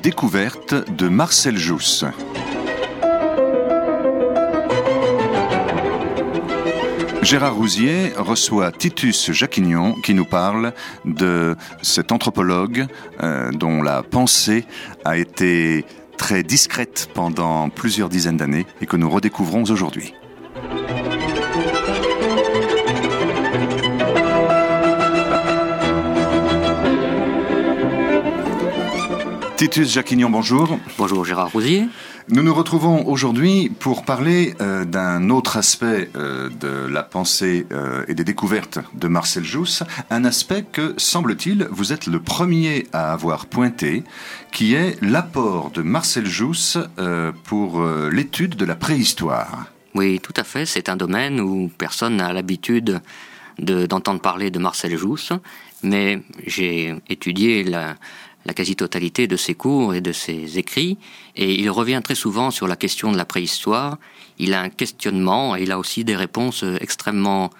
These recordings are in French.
découverte de Marcel Jousse. Gérard Rousier reçoit Titus Jacquignon qui nous parle de cet anthropologue euh, dont la pensée a été très discrète pendant plusieurs dizaines d'années et que nous redécouvrons aujourd'hui. Titus Jacquignon, bonjour. Bonjour Gérard Rousier. Nous nous retrouvons aujourd'hui pour parler euh, d'un autre aspect euh, de la pensée euh, et des découvertes de Marcel Jousse, un aspect que, semble-t-il, vous êtes le premier à avoir pointé, qui est l'apport de Marcel Jousse pour l'étude de la préhistoire. Oui, tout à fait. C'est un domaine où personne n'a l'habitude d'entendre parler de Marcel Jousse, mais j'ai étudié la, la quasi-totalité de ses cours et de ses écrits, et il revient très souvent sur la question de la préhistoire. Il a un questionnement et il a aussi des réponses extrêmement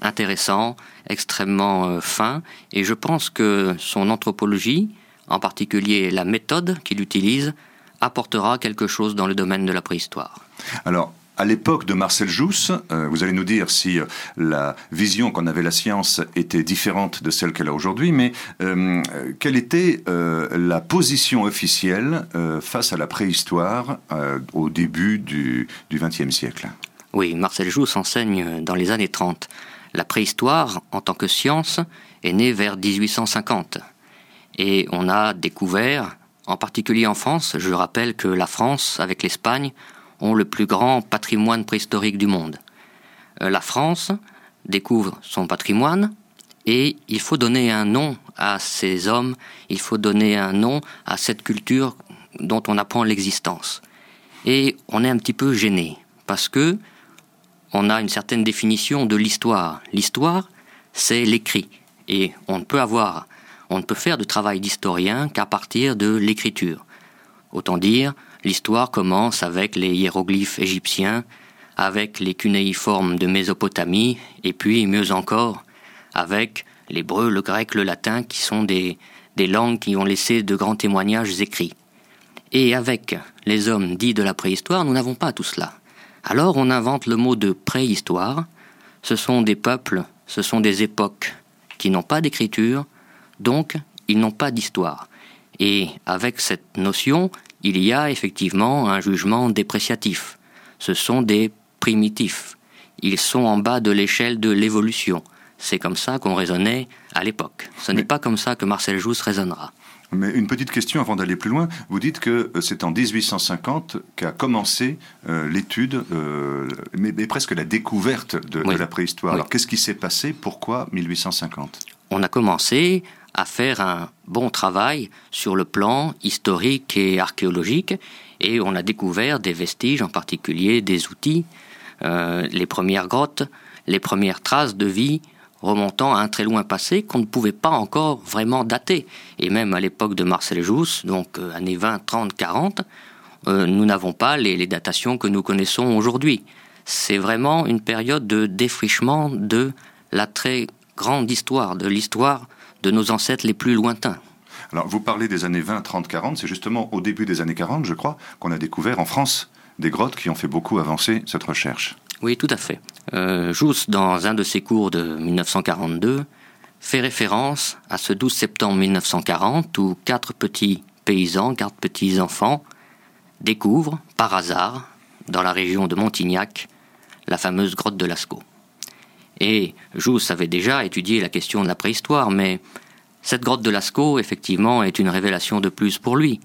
intéressantes, extrêmement euh, fins, et je pense que son anthropologie, en particulier la méthode qu'il utilise, apportera quelque chose dans le domaine de la préhistoire. Alors, à l'époque de Marcel Jousse, euh, vous allez nous dire si euh, la vision qu'en avait la science était différente de celle qu'elle a aujourd'hui, mais euh, quelle était la position officielle face à la préhistoire au début du XXe siècle? Oui, Marcel Jousse enseigne dans les années 30. La préhistoire, en tant que science, est née vers 1850. Et on a découvert, en particulier en France, je rappelle que la France, avec l'Espagne, ont le plus grand patrimoine préhistorique du monde. Euh, la France découvre son patrimoine et il faut donner un nom à ces hommes, il faut donner un nom à cette culture dont on apprend l'existence. Et on est un petit peu gêné parce que on a une certaine définition de l'histoire. L'histoire, c'est l'écrit et on ne peut avoir on ne peut faire de travail d'historien qu'à partir de l'écriture. Autant dire, L'histoire commence avec les hiéroglyphes égyptiens, avec les cunéiformes de Mésopotamie, et puis, mieux encore, avec l'hébreu, le grec, le latin, qui sont des, langues qui ont laissé de grands témoignages écrits. Et avec les hommes dits de la préhistoire, nous n'avons pas tout cela. Alors on invente le mot de préhistoire. Ce sont des peuples, ce sont des époques qui n'ont pas d'écriture, donc ils n'ont pas d'histoire. Et avec cette notion, il y a effectivement un jugement dépréciatif. Ce sont des primitifs. Ils sont en bas de l'échelle de l'évolution. C'est comme ça qu'on raisonnait à l'époque. Ce n'est pas comme ça que Marcel Jousse raisonnera. Mais une petite question avant d'aller plus loin. Vous dites que euh, c'est en 1850 qu'a commencé euh, l'étude, euh, mais, presque la découverte de, la préhistoire. Alors qu'est-ce qui s'est passé? Pourquoi 1850 On a commencé à faire un bon travail sur le plan historique et archéologique et on a découvert des vestiges, en particulier des outils, euh, les premières grottes, les premières traces de vie remontant à un très loin passé qu'on ne pouvait pas encore vraiment dater. Et même à l'époque de Marcel Jousse, donc euh, années 20, 30, 40, nous n'avons pas les, les, datations que nous connaissons aujourd'hui. C'est vraiment une période de défrichement de la très grande histoire, de l'histoire de nos ancêtres les plus lointains. Alors, vous parlez des années 20, 30, 40. C'est justement au début des années 40, je crois, qu'on a découvert en France des grottes qui ont fait beaucoup avancer cette recherche. Oui, tout à fait. Euh, Jousse, dans un de ses cours de 1942, fait référence à ce 12 septembre 1940 où quatre petits paysans, quatre petits enfants, découvrent, par hasard, dans la région de Montignac, la fameuse grotte de Lascaux. Et Jousse avait déjà étudié la question de la préhistoire, mais cette grotte de Lascaux, effectivement, est une révélation de plus pour lui.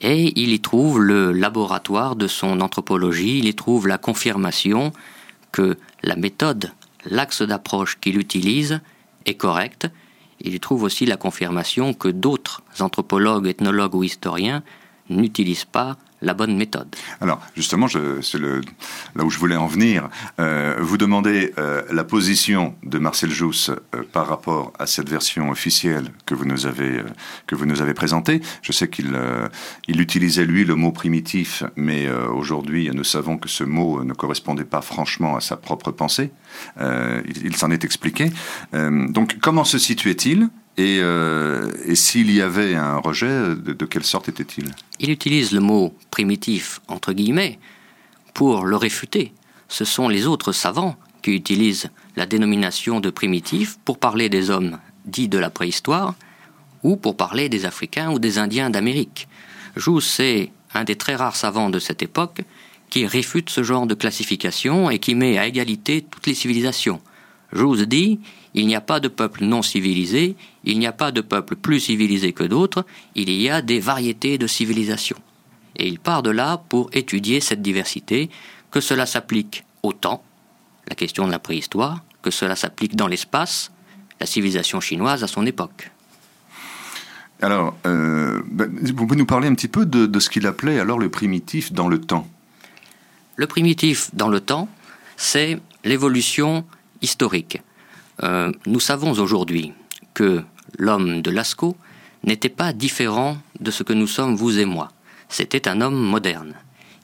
Et il y trouve le laboratoire de son anthropologie, il y trouve la confirmation que la méthode, l'axe d'approche qu'il utilise est correct. Il y trouve aussi la confirmation que d'autres anthropologues, ethnologues ou historiens n'utilisent pas bonne méthode. Alors justement, c'est là où je voulais en venir. Euh, vous demandez euh, la position de Marcel Jousse euh, par rapport à cette version officielle que vous nous avez que vous nous avez présentée. Je sais qu'il il utilisait lui le mot primitif, mais aujourd'hui nous savons que ce mot ne correspondait pas franchement à sa propre pensée. il s'en est expliqué. donc comment se situait-il Et, euh, et s'il y avait un rejet, de, quelle sorte était-il? Il utilise le mot primitif, entre guillemets, pour le réfuter. Ce sont les autres savants qui utilisent la dénomination de primitif pour parler des hommes dits de la préhistoire ou pour parler des Africains ou des Indiens d'Amérique. Jousse est un des très rares savants de cette époque qui réfute ce genre de classification et qui met à égalité toutes les civilisations. Jousse dit il n'y a pas de peuple non civilisé, il n'y a pas de peuple plus civilisé que d'autres, il y a des variétés de civilisations. Et il part de là pour étudier cette diversité, que cela s'applique au temps, la question de la préhistoire, que cela s'applique dans l'espace, la civilisation chinoise à son époque. Alors, euh, ben, vous pouvez nous parler un petit peu de, ce qu'il appelait alors le primitif dans le temps? Le primitif dans le temps, c'est l'évolution historique. Euh, nous savons aujourd'hui que l'homme de Lascaux n'était pas différent de ce que nous sommes vous et moi. C'était un homme moderne.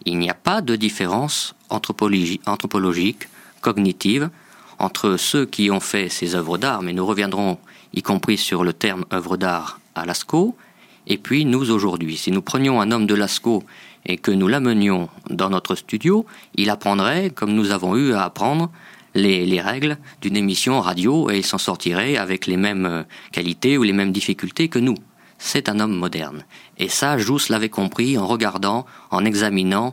Il n'y a pas de différence anthropologique, cognitive, entre ceux qui ont fait ces œuvres d'art, mais nous reviendrons y compris sur le terme œuvre d'art à Lascaux, et puis nous aujourd'hui. Si nous prenions un homme de Lascaux et que nous l'amenions dans notre studio, il apprendrait, comme nous avons eu à apprendre, les, règles d'une émission radio et il s'en sortirait avec les mêmes euh, qualités ou les mêmes difficultés que nous. C'est un homme moderne. Et ça, Jousse l'avait compris en regardant, en examinant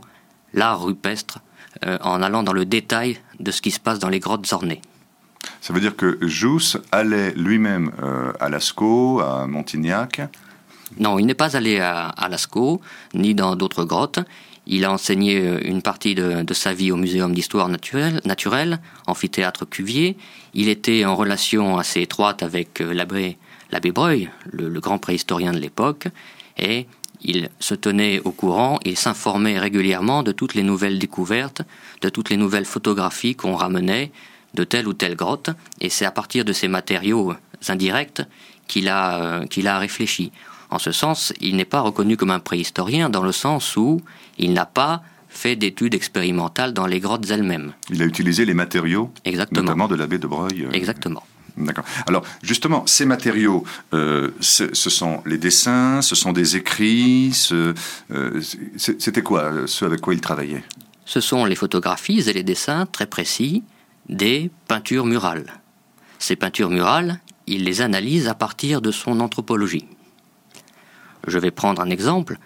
l'art rupestre, euh, en allant dans le détail de ce qui se passe dans les grottes ornées. Ça veut dire que Jousse allait lui-même euh, à Lascaux, à Montignac? Non, il n'est pas allé à, à Lascaux, ni dans d'autres grottes. Il a enseigné euh, une partie de, sa vie au Muséum d'histoire naturelle, amphithéâtre Cuvier. Il était en relation assez étroite avec euh, l'abbé, l'abbé Breuil, le, grand préhistorien de l'époque, et il se tenait au courant, il s'informait régulièrement de toutes les nouvelles découvertes, de toutes les nouvelles photographies qu'on ramenait de telle ou telle grotte, et c'est à partir de ces matériaux indirects qu'il a, euh, qu'il a réfléchi. En ce sens, il n'est pas reconnu comme un préhistorien dans le sens où il n'a pas fait d'études expérimentales dans les grottes elles-mêmes. Il a utilisé les matériaux, Exactement. notamment de la baie de Breuil. Euh, Exactement. D'accord. Alors, justement, ces matériaux, euh, ce sont les dessins, ce sont des écrits, ce, euh, c'était quoi, ce avec quoi il travaillait? Ce sont les photographies et les dessins très précis des peintures murales. Ces peintures murales, il les analyse à partir de son anthropologie. Je vais prendre un exemple.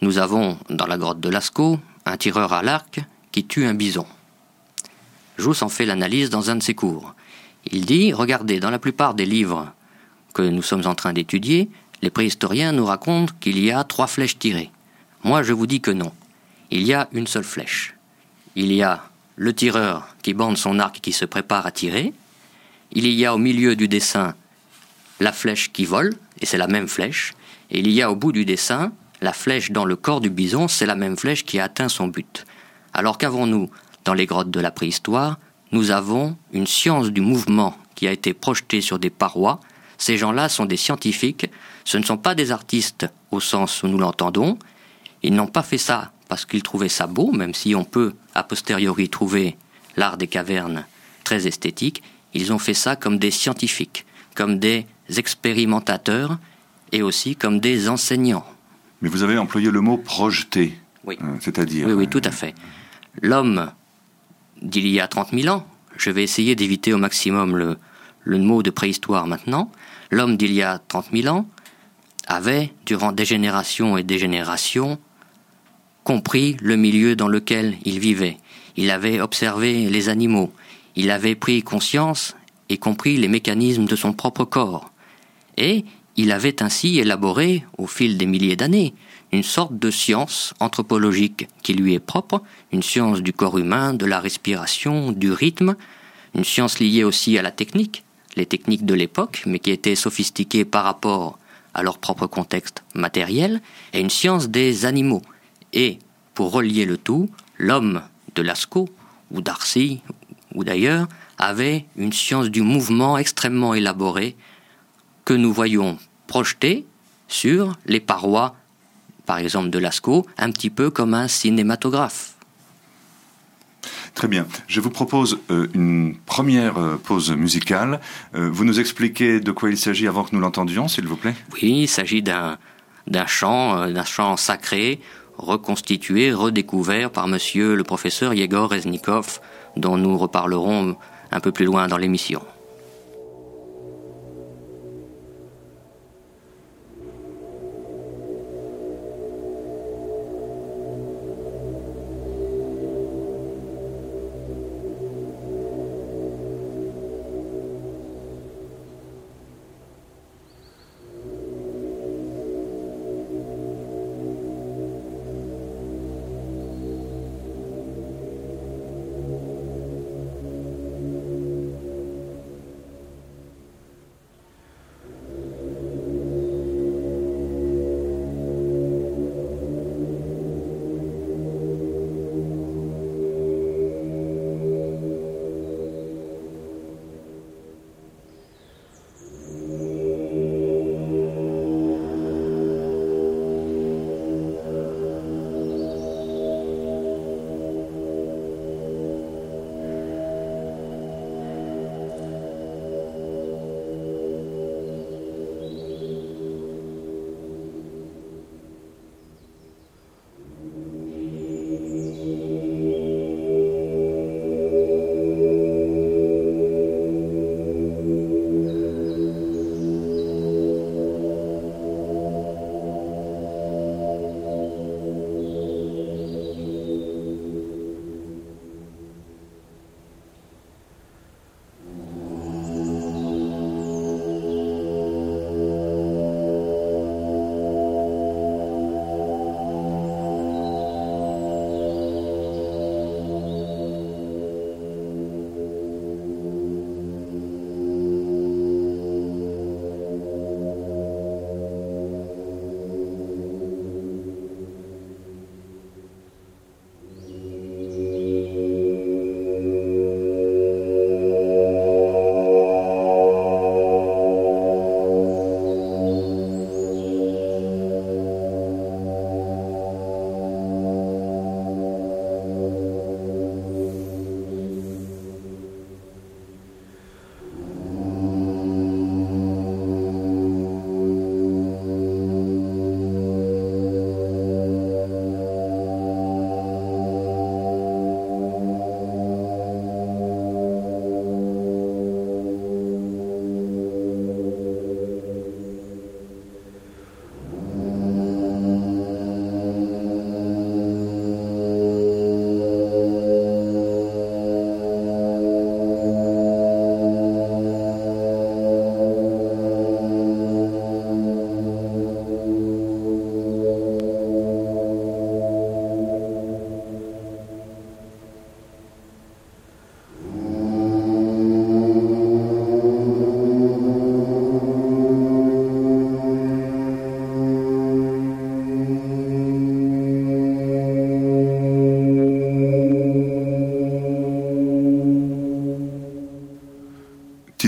Nous avons dans la grotte de Lascaux un tireur à l'arc qui tue un bison. Jousse en fait l'analyse dans un de ses cours. Il dit Regardez, dans la plupart des livres que nous sommes en train d'étudier, les préhistoriens nous racontent qu'il y a trois flèches tirées. Moi, je vous dis que non. Il y a une seule flèche. Il y a le tireur qui bande son arc et qui se prépare à tirer. Il y a au milieu du dessin la flèche qui vole, et c'est la même flèche. Et il y a au bout du dessin la flèche dans le corps du bison, c'est la même flèche qui a atteint son but. Alors qu'avons-nous dans les grottes de la préhistoire? Nous avons une science du mouvement qui a été projetée sur des parois. Ces gens-là sont des scientifiques, ce ne sont pas des artistes au sens où nous l'entendons. Ils n'ont pas fait ça parce qu'ils trouvaient ça beau, même si on peut a posteriori trouver l'art des cavernes très esthétique. Ils ont fait ça comme des scientifiques, comme des expérimentateurs et aussi comme des enseignants. Mais vous avez employé le mot projeté. Oui. Euh, c'est-à-dire. Oui, oui, tout à fait. L'homme d'il y a 30 000 ans, je vais essayer d'éviter au maximum le, le mot de préhistoire maintenant. L'homme d'il y a 30 000 ans avait, durant des générations et des générations, compris le milieu dans lequel il vivait. Il avait observé les animaux. Il avait pris conscience et compris les mécanismes de son propre corps. Et il avait ainsi élaboré, au fil des milliers d'années, une sorte de science anthropologique qui lui est propre, une science du corps humain, de la respiration, du rythme, une science liée aussi à la technique, les techniques de l'époque, mais qui étaient sophistiquées par rapport à leur propre contexte matériel, et une science des animaux. Et, pour relier le tout, l'homme de Lascaux, ou d'Arcy, ou d'ailleurs, avait une science du mouvement extrêmement élaborée, que nous voyons projeté sur les parois, par exemple de Lascaux, un petit peu comme un cinématographe. Très bien. Je vous propose euh, une première euh, pause musicale. Euh, vous nous expliquez de quoi il s'agit avant que nous l'entendions, s'il vous plaît? Oui, il s'agit d'un d'un chant, d'un chant sacré, reconstitué, redécouvert par monsieur le professeur Yegor Reznikov, dont nous reparlerons un peu plus loin dans l'émission.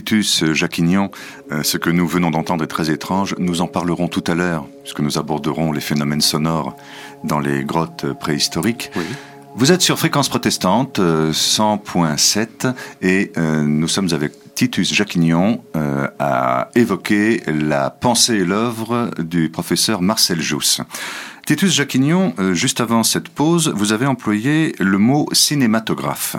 Titus Jacquignon, euh, ce que nous venons d'entendre est très étrange. Nous en parlerons tout à l'heure, puisque nous aborderons les phénomènes sonores dans les grottes préhistoriques. Vous êtes sur Fréquence Protestante 100.7 euh, et euh, nous sommes avec Titus Jacquignon à évoquer la pensée et l'œuvre du professeur Marcel Jousse. Titus Jacquignon, euh, juste avant cette pause, vous avez employé le mot cinématographe.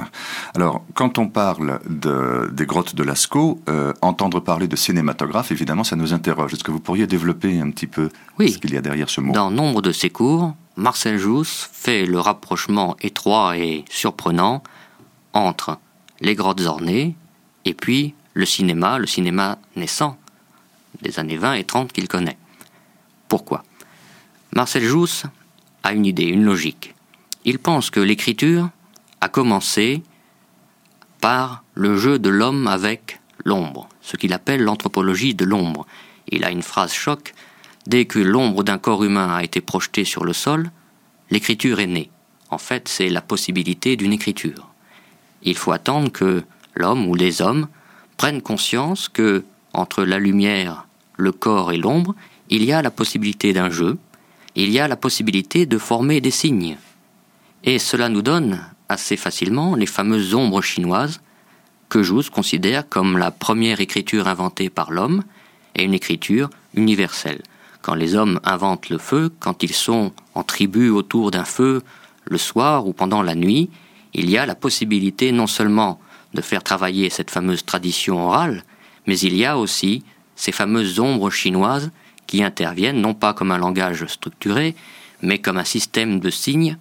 Alors, quand on parle de, des grottes de Lascaux, euh, entendre parler de cinématographe, évidemment, ça nous interroge. Est-ce que vous pourriez développer un petit peu ce qu'il y a derrière ce mot? Dans nombre de ses cours, Marcel Jousse fait le rapprochement étroit et surprenant entre les grottes ornées et puis le cinéma, le cinéma naissant des années 20 et 30 qu'il connaît. Pourquoi? Marcel Jousse a une idée, une logique. Il pense que l'écriture a commencé par le jeu de l'homme avec l'ombre, ce qu'il appelle l'anthropologie de l'ombre. Il a une phrase choc Dès que l'ombre d'un corps humain a été projetée sur le sol, l'écriture est née. En fait, c'est la possibilité d'une écriture. Il faut attendre que l'homme ou les hommes prennent conscience que, entre la lumière, le corps et l'ombre, il y a la possibilité d'un jeu, il y a la possibilité de former des signes. Et cela nous donne assez facilement les fameuses ombres chinoises que Jousse considère comme la première écriture inventée par l'homme et une écriture universelle. Quand les hommes inventent le feu, quand ils sont en tribu autour d'un feu le soir ou pendant la nuit, il y a la possibilité non seulement de faire travailler cette fameuse tradition orale, mais il y a aussi ces fameuses ombres chinoises qui interviennent non pas comme un langage structuré, mais comme un système de signes,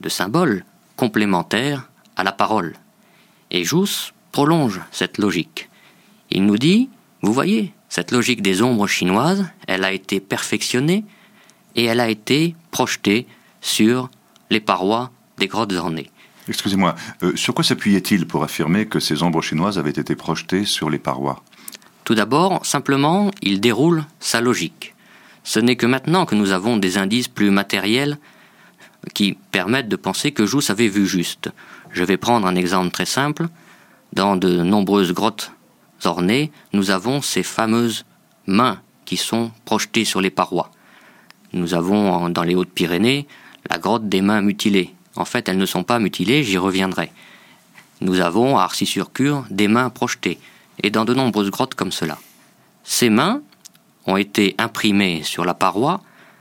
de symboles complémentaires à la parole. Et Jousse prolonge cette logique. Il nous dit, vous voyez, cette logique des ombres chinoises, elle a été perfectionnée et elle a été projetée sur les parois des grottes ornées. Excusez-moi, euh, sur quoi s'appuyait-il pour affirmer que ces ombres chinoises avaient été projetées sur les parois? Tout d'abord, simplement, il déroule sa logique. Ce n'est que maintenant que nous avons des indices plus matériels qui permettent de penser que Jousse avait vu juste. Je vais prendre un exemple très simple. Dans de nombreuses grottes ornées, nous avons ces fameuses mains qui sont projetées sur les parois. Nous avons dans les Hautes-Pyrénées la grotte des mains mutilées. En fait, elles ne sont pas mutilées, j'y reviendrai. Nous avons à Arcy-sur-Cure des mains projetées, et dans de nombreuses grottes comme cela. Ces mains ont été imprimées sur la paroi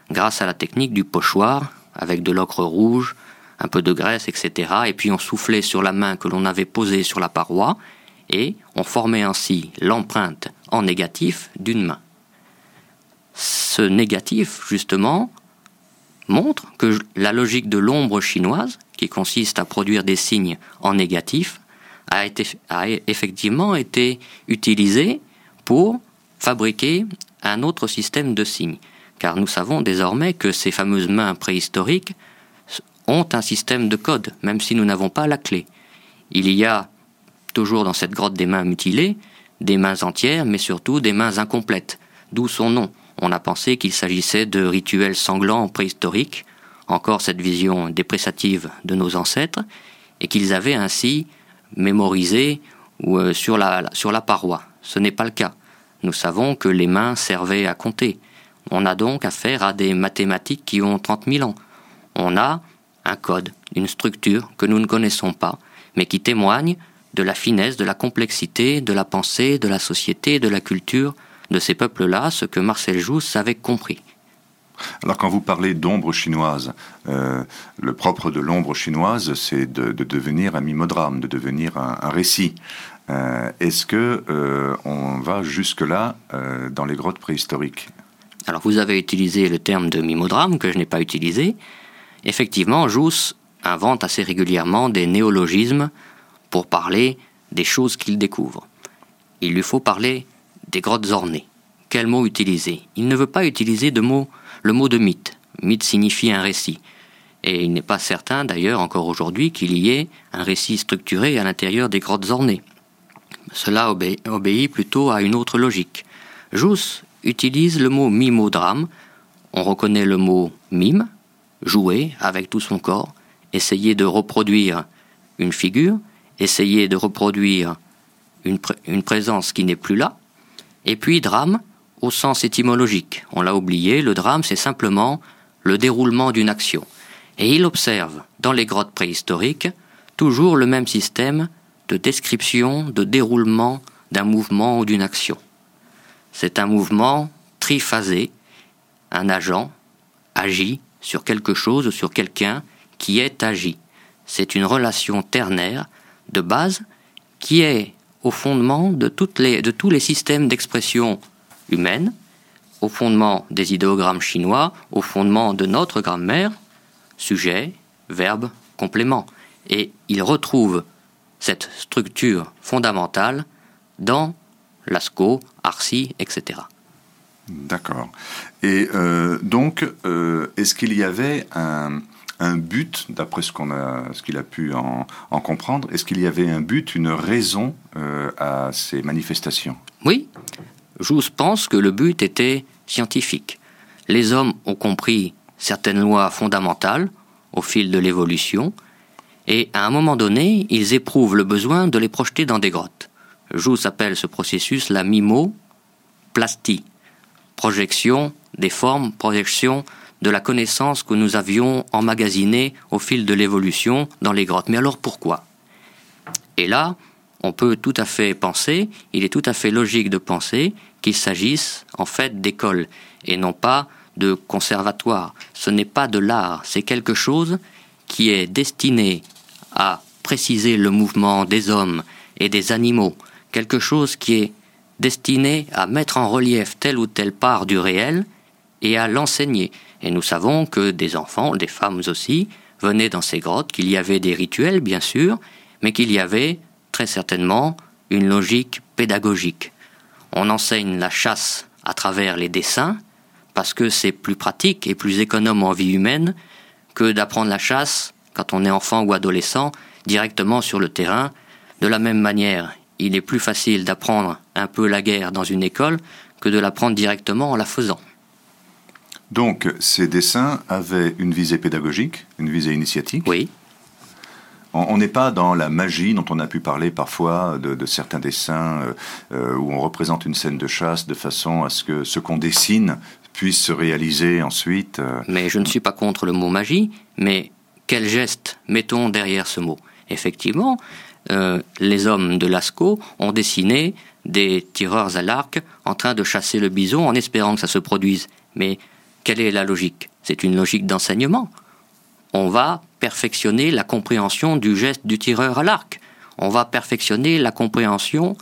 grâce à la technique du pochoir, avec de l'ocre rouge, un peu de graisse, etc. Et puis on soufflait sur la main que l'on avait posée sur la paroi, et on formait ainsi l'empreinte en négatif d'une main. Ce négatif, justement, montre que la logique de l'ombre chinoise, qui consiste à produire des signes en négatif, a, effectivement été utilisée pour fabriquer un autre système de signes. Car nous savons désormais que ces fameuses mains préhistoriques ont un système de code, même si nous n'avons pas la clé. Il y a toujours dans cette grotte des mains mutilées, des mains entières, mais surtout des mains incomplètes, d'où son nom. On a pensé qu'il s'agissait de rituels sanglants préhistoriques, encore cette vision dépréciative de nos ancêtres, et qu'ils avaient ainsi mémorisé ou, euh, sur, la, sur la paroi. Ce n'est pas le cas. Nous savons que les mains servaient à compter. On a donc affaire à des mathématiques qui ont 30 000 ans. On a un code, une structure que nous ne connaissons pas, mais qui témoigne de la finesse, de la complexité, de la pensée, de la société, de la culture de ces peuples-là, ce que Marcel Jousse avait compris. Alors quand vous parlez d'ombre chinoise, euh, le propre de l'ombre chinoise, c'est de, devenir un mimodrame, de devenir un, récit. Euh, est-ce que euh, on va jusque là dans les grottes préhistoriques? Alors vous avez utilisé le terme de mimodrame que je n'ai pas utilisé. Effectivement, Jousse invente assez régulièrement des néologismes pour parler des choses qu'il découvre. Il lui faut parler des grottes ornées. Quel mot utiliser? Il ne veut pas utiliser de mot, le mot de mythe. Mythe signifie un récit. Et il n'est pas certain d'ailleurs encore aujourd'hui qu'il y ait un récit structuré à l'intérieur des grottes ornées. Cela obéit plutôt à une autre logique. Jousse utilise le mot mimodrame. On reconnaît le mot mime, jouer avec tout son corps, essayer de reproduire une figure, essayer de reproduire une, une présence qui n'est plus là, et puis drame au sens étymologique. On l'a oublié, le drame c'est simplement le déroulement d'une action. Et il observe dans les grottes préhistoriques toujours le même système de description, de déroulement d'un mouvement ou d'une action. C'est un mouvement triphasé, un agent agit sur quelque chose ou sur quelqu'un qui est agi. C'est une relation ternaire de base qui est au fondement de, tous les systèmes d'expression humaine, au fondement des idéogrammes chinois, au fondement de notre grammaire, sujet, verbe, complément. Et il retrouve cette structure fondamentale dans Lascaux, Arcy, etc. D'accord. Et euh, donc, euh, est-ce qu'il y avait un, un but, d'après ce qu'on a, ce qu'il a pu en, comprendre, est-ce qu'il y avait un but, une raison euh, à ces manifestations? Oui, Jousse pense que le but était scientifique. Les hommes ont compris certaines lois fondamentales au fil de l'évolution, et à un moment donné, ils éprouvent le besoin de les projeter dans des grottes. Jousse appelle ce processus la mimoplastie, projection des formes, projection de la connaissance que nous avions emmagasinée au fil de l'évolution dans les grottes. Mais alors pourquoi? Et là, on peut tout à fait penser, il est tout à fait logique de penser qu'il s'agisse en fait d'écoles et non pas de conservatoires. Ce n'est pas de l'art, c'est quelque chose qui est destiné à préciser le mouvement des hommes et des animaux, quelque chose qui est destiné à mettre en relief telle ou telle part du réel et à l'enseigner. Et nous savons que des enfants, des femmes aussi, venaient dans ces grottes, qu'il y avait des rituels, bien sûr, mais qu'il y avait très certainement une logique pédagogique. On enseigne la chasse à travers les dessins, parce que c'est plus pratique et plus économe en vie humaine que d'apprendre la chasse, quand on est enfant ou adolescent, directement sur le terrain. De la même manière, il est plus facile d'apprendre un peu la guerre dans une école que de l'apprendre directement en la faisant. Donc, ces dessins avaient une visée pédagogique, une visée initiatique Oui. On n'est pas dans la magie dont on a pu parler parfois de, certains dessins euh, euh, où on représente une scène de chasse de façon à ce que ce qu'on dessine puisse se réaliser ensuite. Euh. Mais je ne suis pas contre le mot magie, mais quel geste mettons derrière ce mot? Effectivement, les hommes de Lascaux ont dessiné des tireurs à l'arc en train de chasser le bison en espérant que ça se produise. Mais quelle est la logique? C'est une logique d'enseignement. On va perfectionner la compréhension du geste du tireur à l'arc. On va perfectionner la compréhension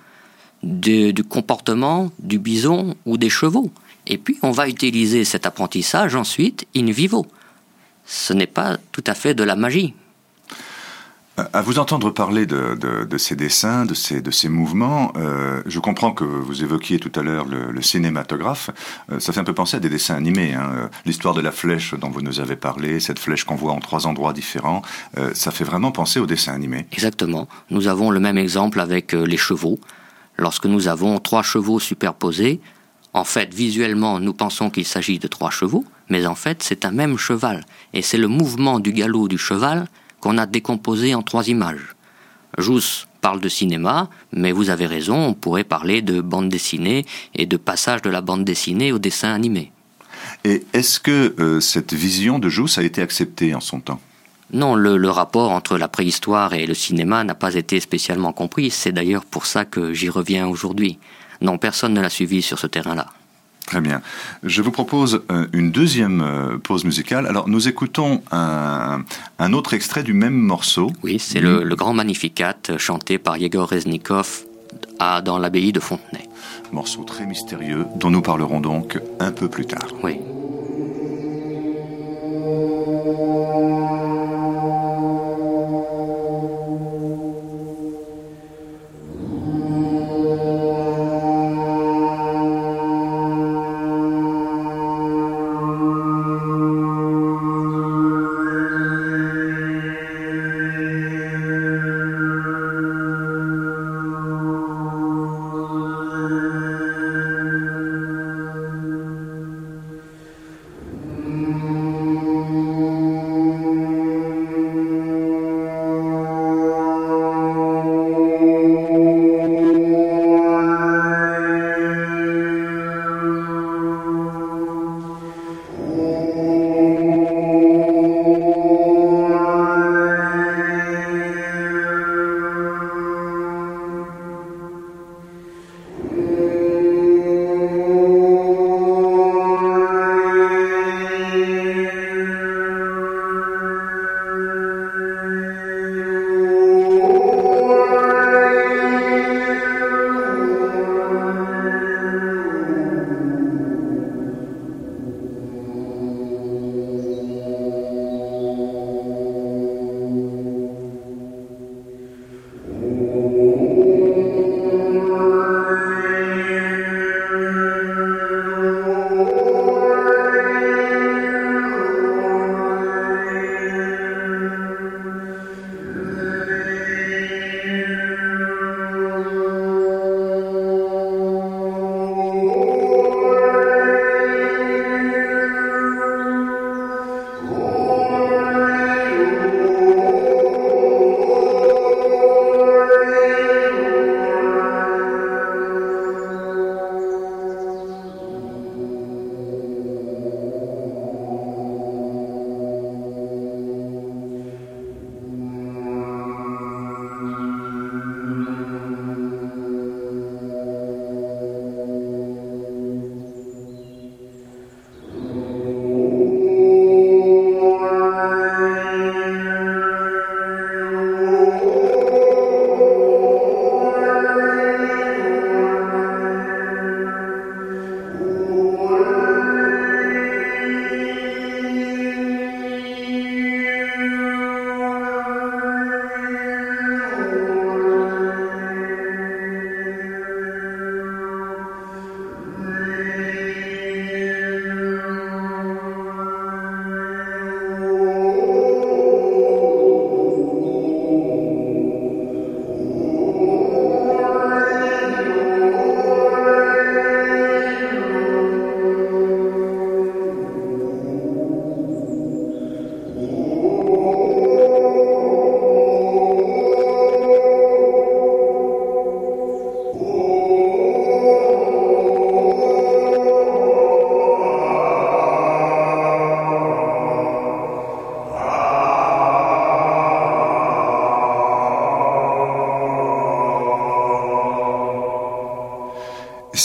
du comportement du bison ou des chevaux. Et puis on va utiliser cet apprentissage ensuite in vivo. Ce n'est pas tout à fait de la magie. À vous entendre parler de, ces dessins, de ces, de ces mouvements, euh, je comprends que vous évoquiez tout à l'heure le, cinématographe. Euh, ça fait un peu penser à des dessins animés. Hein. L'histoire de la flèche dont vous nous avez parlé, cette flèche qu'on voit en trois endroits différents, euh, ça fait vraiment penser aux dessins animés. Exactement. Nous avons le même exemple avec les chevaux. Lorsque nous avons trois chevaux superposés, en fait, visuellement, nous pensons qu'il s'agit de trois chevaux, mais en fait, c'est un même cheval. Et c'est le mouvement du galop du cheval qu'on a décomposé en trois images. Jousse parle de cinéma, mais vous avez raison, on pourrait parler de bande dessinée et de passage de la bande dessinée au dessin animé. Et est-ce que euh, cette vision de Jousse a été acceptée en son temps? Non, le, le, rapport entre la préhistoire et le cinéma n'a pas été spécialement compris. C'est d'ailleurs pour ça que j'y reviens aujourd'hui. Non, personne ne l'a suivi sur ce terrain-là. Très bien. Je vous propose euh, une deuxième euh, pause musicale. Alors, nous écoutons un, autre extrait du même morceau. Oui, c'est le, le, Grand Magnificat chanté par Yegor Reznikov à, dans l'abbaye de Fontenay. Morceau très mystérieux dont nous parlerons donc un peu plus tard. Oui.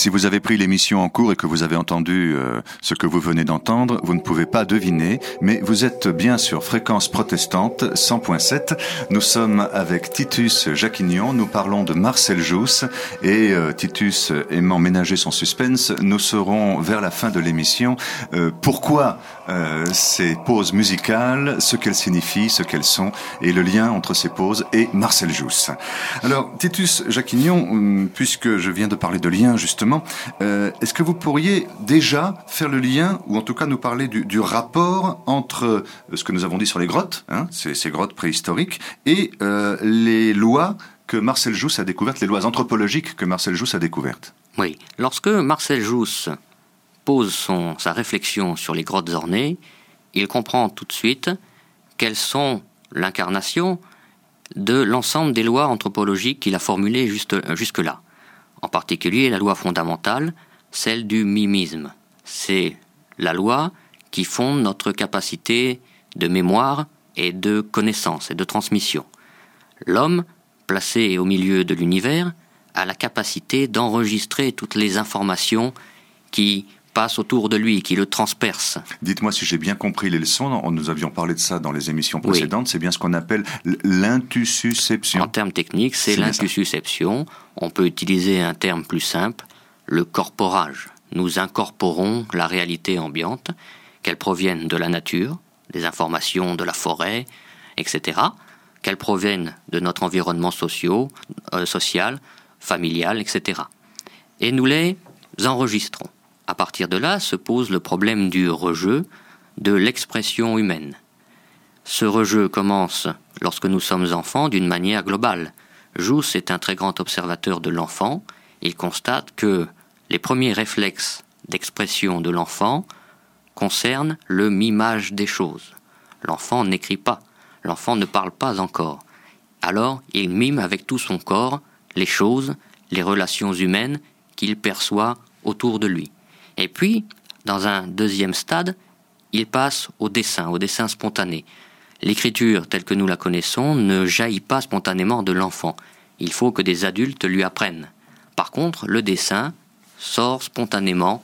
Si vous avez pris l'émission en cours et que vous avez entendu euh, ce que vous venez d'entendre, vous ne pouvez pas deviner, mais vous êtes bien sur Fréquence Protestante 100.7. Nous sommes avec Titus Jacquignon, nous parlons de Marcel Jousse et euh, Titus aimant ménager son suspense, nous serons vers la fin de l'émission. Euh, pourquoi ces pauses musicales, ce qu'elles signifient, ce qu'elles sont et le lien entre ces pauses et Marcel Jousse? Alors Titus Jacquignon, hum, puisque je viens de parler de lien justement, euh, est-ce que vous pourriez déjà faire le lien, ou en tout cas nous parler du, rapport entre euh, ce que nous avons dit sur les grottes, hein, ces, grottes préhistoriques, et euh, les lois que Marcel Jousse a découvertes, les lois anthropologiques que Marcel Jousse a découvertes? Oui, lorsque Marcel Jousse pose sa réflexion sur les grottes ornées, il comprend tout de suite quelles sont l'incarnation de l'ensemble des lois anthropologiques qu'il a formulées jusque-là en particulier la loi fondamentale, celle du mimisme. C'est la loi qui fonde notre capacité de mémoire et de connaissance et de transmission. L'homme, placé au milieu de l'univers, a la capacité d'enregistrer toutes les informations qui passe autour de lui, qui le transperce. Dites-moi si j'ai bien compris les leçons, nous avions parlé de ça dans les émissions précédentes, c'est bien ce qu'on appelle l'intussusception. En termes techniques, c'est l'intussusception. On peut utiliser un terme plus simple, le corporage. Nous incorporons la réalité ambiante, qu'elle provienne de la nature, des informations de la forêt, etc., qu'elle provienne de notre environnement euh, social, familial, etc. Et nous les enregistrons. À partir de là se pose le problème du rejeu, de l'expression humaine. Ce rejeu commence lorsque nous sommes enfants d'une manière globale. Jousse est un très grand observateur de l'enfant. Il constate que les premiers réflexes d'expression de l'enfant concernent le mimage des choses. L'enfant n'écrit pas, l'enfant ne parle pas encore. Alors il mime avec tout son corps les choses, les relations humaines qu'il perçoit autour de lui. Et puis, dans un deuxième stade, il passe au dessin, au dessin spontané. L'écriture telle que nous la connaissons ne jaillit pas spontanément de l'enfant. Il faut que des adultes lui apprennent. Par contre, le dessin sort spontanément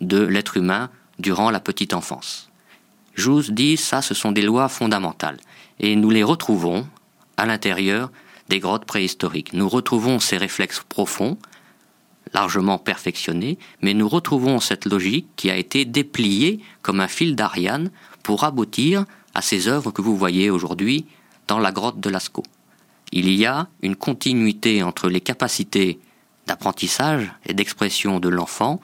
de l'être humain durant la petite enfance. Jousse dit ça, ce sont des lois fondamentales. Et nous les retrouvons à l'intérieur des grottes préhistoriques. Nous retrouvons ces réflexes profonds, largement perfectionné, mais nous retrouvons cette logique qui a été dépliée comme un fil d'Ariane pour aboutir à ces œuvres que vous voyez aujourd'hui dans la grotte de Lascaux. Il y a une continuité entre les capacités d'apprentissage et d'expression de l'enfant